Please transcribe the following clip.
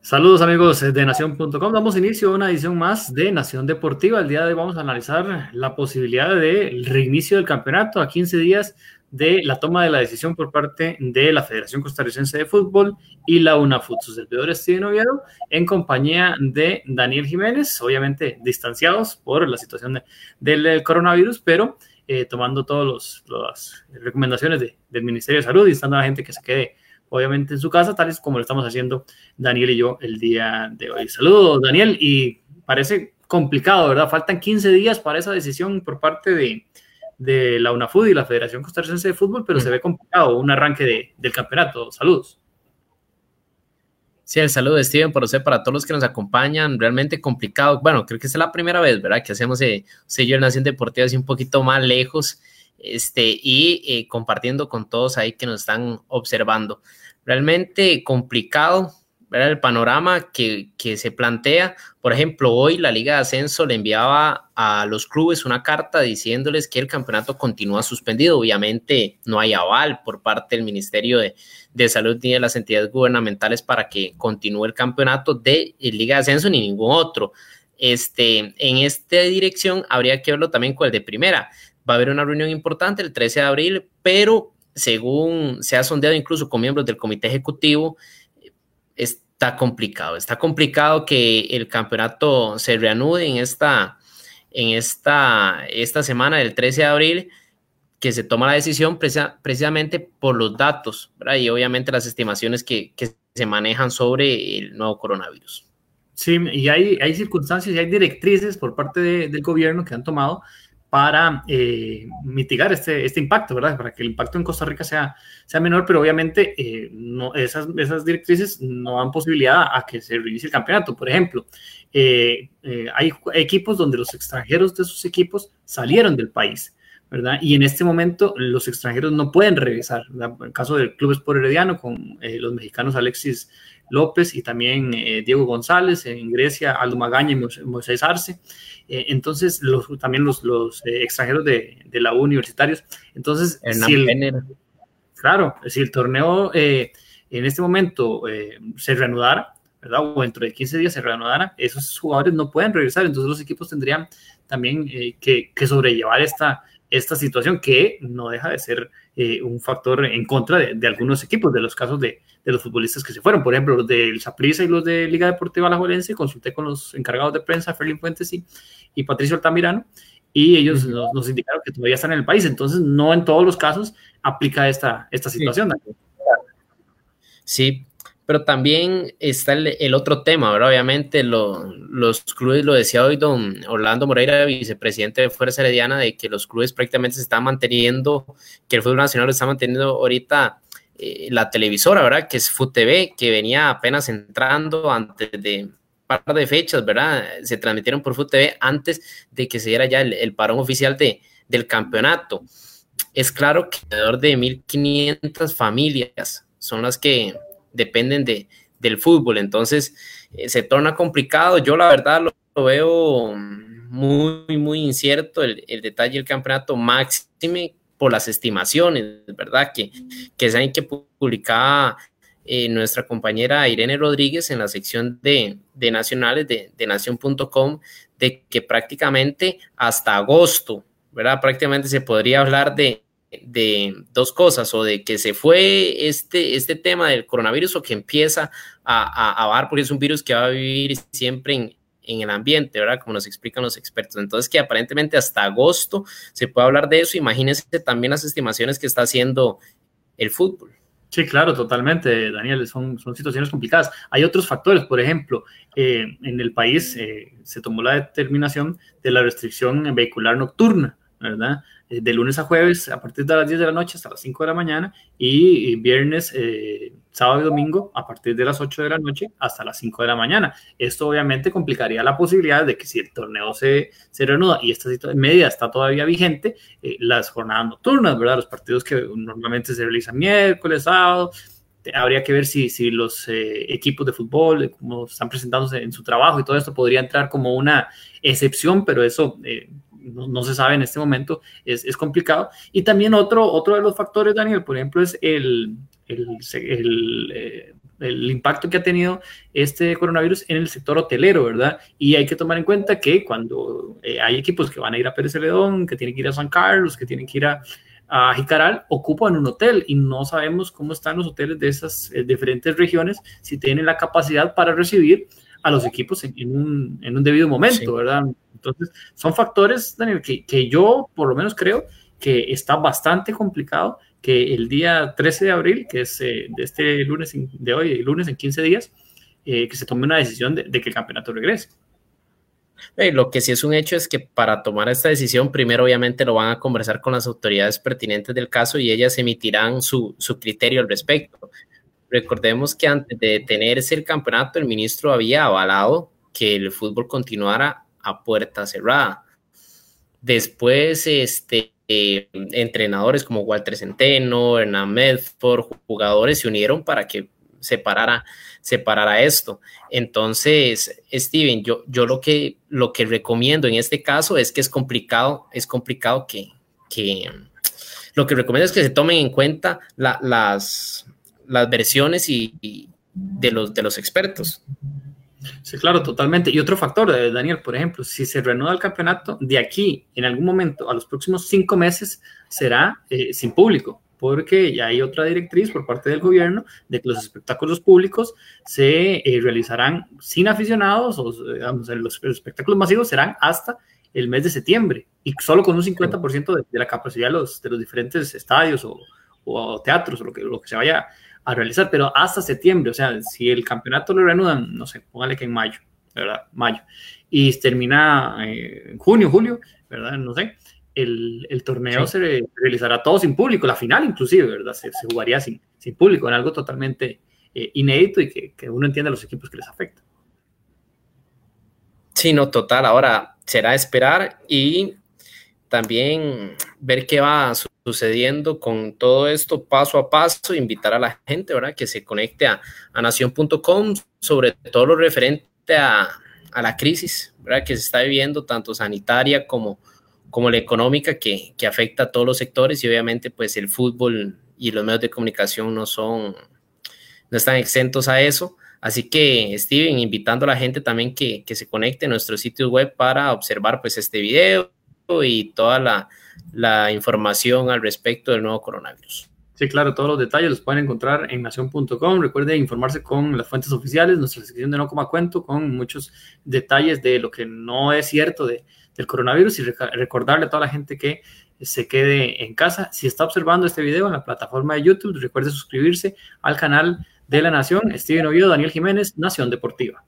Saludos amigos de Nación.com. Damos inicio a una edición más de Nación Deportiva. El día de hoy vamos a analizar la posibilidad del reinicio del campeonato a 15 días de la toma de la decisión por parte de la Federación Costarricense de Fútbol y la UNAFUT. Su servidor Steven Oviedo en compañía de Daniel Jiménez, obviamente distanciados por la situación del coronavirus, pero eh, tomando todas las recomendaciones del Ministerio de Salud y estando a la gente que se quede obviamente en su casa, tal y como lo estamos haciendo Daniel y yo el día de hoy. Saludos, Daniel, y parece complicado, ¿verdad? Faltan 15 días para esa decisión por parte de, de la UNAFUD y la Federación Costarricense de Fútbol, pero se ve complicado un arranque del campeonato. Saludos. Sí, el saludo de Steven por usted, para todos los que nos acompañan, realmente complicado. Bueno, creo que es la primera vez, ¿verdad? Que hacemos eh, sello de Nación Deportiva así un poquito más lejos este, y eh, compartiendo con todos ahí que nos están observando. Realmente complicado ver el panorama que, se plantea. Por ejemplo, hoy la Liga de Ascenso le enviaba a los clubes una carta diciéndoles que el campeonato continúa suspendido. Obviamente no hay aval por parte del Ministerio de, de Salud ni de las entidades gubernamentales para que continúe el campeonato de Liga de Ascenso ni ningún otro. Este, en esta dirección habría que verlo también con el de primera va a haber una reunión importante el 13 de abril, pero según se ha sondeado incluso con miembros del comité ejecutivo, está complicado. Está complicado que el campeonato se reanude en esta, en esta, esta semana del 13 de abril, que se toma la decisión precisamente por los datos y obviamente las estimaciones que, se manejan sobre el nuevo coronavirus. Sí, y hay, hay circunstancias y hay directrices por parte del gobierno que han tomado para eh, mitigar este, este impacto, ¿verdad? Para que el impacto en Costa Rica sea, sea menor, pero obviamente eh, no, esas, esas directrices no dan posibilidad a que se reinicie el campeonato. Por ejemplo, eh, hay equipos donde los extranjeros de esos equipos salieron del país, ¿verdad? Y en este momento los extranjeros no pueden regresar. En el caso del Club Sport Herediano con los mexicanos Alexis López y también Diego González, en Grecia Aldo Magaña y Moisés Arce. Eh, entonces, los, también los, los eh, extranjeros de, de, la U universitarios. Entonces, si el, claro, si el torneo eh, en este momento se reanudara, ¿verdad? O dentro de 15 días se reanudara, esos jugadores no pueden regresar, entonces los equipos tendrían también que, que, sobrellevar esta, esta situación que no deja de ser un factor en contra de, de, algunos equipos, de los casos de, de los futbolistas que se fueron. Por ejemplo, los del Saprissa y los de Liga Deportiva Alajuelense, consulté con los encargados de prensa, Ferlin Fuentes y, y Patricio Altamirano, y ellos nos, indicaron que todavía están en el país. Entonces, no en todos los casos aplica esta, esta situación. Sí, pero también está el, otro tema, ¿verdad? Obviamente los clubes, lo decía hoy don Orlando Moreira, vicepresidente de Fuerza Herediana, de que los clubes prácticamente se están manteniendo, que el fútbol nacional lo está manteniendo ahorita eh, la televisora, ¿verdad? Que es FUTV, que venía apenas entrando antes de par de fechas, ¿verdad? Se transmitieron por FUTV antes de que se diera ya el, parón oficial de, del campeonato. Es claro que alrededor de 1.500 familias son las que dependen de, del fútbol, entonces eh, se torna complicado. Yo la verdad lo, veo muy, muy incierto el, el detalle del campeonato máximo por las estimaciones, ¿verdad? Que, que saben que publicaba eh, nuestra compañera Irene Rodríguez en la sección de, nacionales de, de nación.com, de que prácticamente hasta agosto, ¿verdad? Prácticamente se podría hablar de, de dos cosas, o de que se fue este, este tema del coronavirus o que empieza a, a, porque es un virus que va a vivir siempre en, en el ambiente, ¿verdad? Como nos explican los expertos. Entonces, que aparentemente hasta agosto se puede hablar de eso. Imagínense también las estimaciones que está haciendo el fútbol. Sí, claro, totalmente, Daniel, son, son situaciones complicadas. Hay otros factores, por ejemplo, eh, en el país eh, se tomó la determinación de la restricción vehicular nocturna, ¿verdad? Eh, de lunes a jueves a partir de las 10 de la noche hasta las 5 de la mañana y, viernes, eh, sábado y domingo a partir de las 8 de la noche hasta las 5 de la mañana. Esto obviamente complicaría la posibilidad de que si el torneo se, se reanuda y esta medida está todavía vigente, eh, las jornadas nocturnas, ¿verdad? Los partidos que normalmente se realizan miércoles, sábado, habría que ver si, si los equipos de fútbol, como están presentándose en su trabajo y todo esto, podría entrar como una excepción, pero eso no, se sabe en este momento, es, complicado. Y también otro, otro de los factores, Daniel, por ejemplo, es el, el, el impacto que ha tenido este coronavirus en el sector hotelero, ¿verdad? Y hay que tomar en cuenta que cuando eh, hay equipos que van a ir a Pérez Celedón, que tienen que ir a San Carlos, que tienen que ir a, a Jicaral, ocupan un hotel y no sabemos cómo están los hoteles de esas eh, diferentes regiones, si tienen la capacidad para recibir a los equipos en, un, en un, debido momento, ¿verdad? Entonces, son factores, Daniel, que, que yo por lo menos creo que está bastante complicado que el día 13 de abril, que es eh, de este lunes, de hoy, lunes en 15 días, eh, que se tome una decisión de, que el campeonato regrese. lo que sí es un hecho es que para tomar esta decisión, primero obviamente lo van a conversar con las autoridades pertinentes del caso y ellas emitirán su, su criterio al respecto. Recordemos que antes de detenerse el campeonato, el ministro había avalado que el fútbol continuara a puerta cerrada. Después, este, eh, entrenadores como Walter Centeno, Hernán Medford, jugadores se unieron para que se parara, esto. Entonces, Steven, yo, yo lo, que, lo que recomiendo en este caso es que es complicado, es complicado que, lo que recomiendo es que se tomen en cuenta las, las versiones y, de, los, de los expertos. Sí, claro, totalmente. Y otro factor, eh, Daniel, por ejemplo, si se reanuda el campeonato, de aquí en algún momento a los próximos cinco meses será eh, sin público, porque ya hay otra directriz por parte del gobierno de que los espectáculos públicos se eh, realizarán sin aficionados o los, espectáculos masivos serán hasta el mes de septiembre y solo con un 50% de, de, la capacidad de los, de los diferentes estadios o, o teatros o lo que, lo que se vaya a realizar, pero hasta septiembre, o sea, si el campeonato lo reanudan, no sé, póngale que en mayo, ¿verdad? Mayo, y termina eh, en junio, julio, ¿verdad? No sé, el, el torneo se realizará todo sin público, la final inclusive, ¿verdad? Se, se jugaría sin, sin público, en algo totalmente eh, inédito y que, que uno entiende a los equipos que les afecta. Sí, no, total. Ahora será esperar y también ver qué va sucediendo con todo esto paso a paso, invitar a la gente, ¿verdad? Que se conecte a, a nación.com sobre todo lo referente a, la crisis, ¿verdad? Que se está viviendo tanto sanitaria como, como la económica que, que, afecta a todos los sectores y obviamente pues el fútbol y los medios de comunicación no son, no están exentos a eso. Así que, Steven, invitando a la gente también que, que se conecte a nuestro sitio web para observar pues este video, y toda la, información al respecto del nuevo coronavirus. Sí, claro, todos los detalles los pueden encontrar en nación.com. Recuerde informarse con las fuentes oficiales, nuestra sección de No Coma Cuento, con muchos detalles de lo que no es cierto de, del coronavirus y recordarle a toda la gente que se quede en casa. Si está observando este video en la plataforma de YouTube, recuerde suscribirse al canal de la Nación. Steven Oviedo, Daniel Jiménez, Nación Deportiva.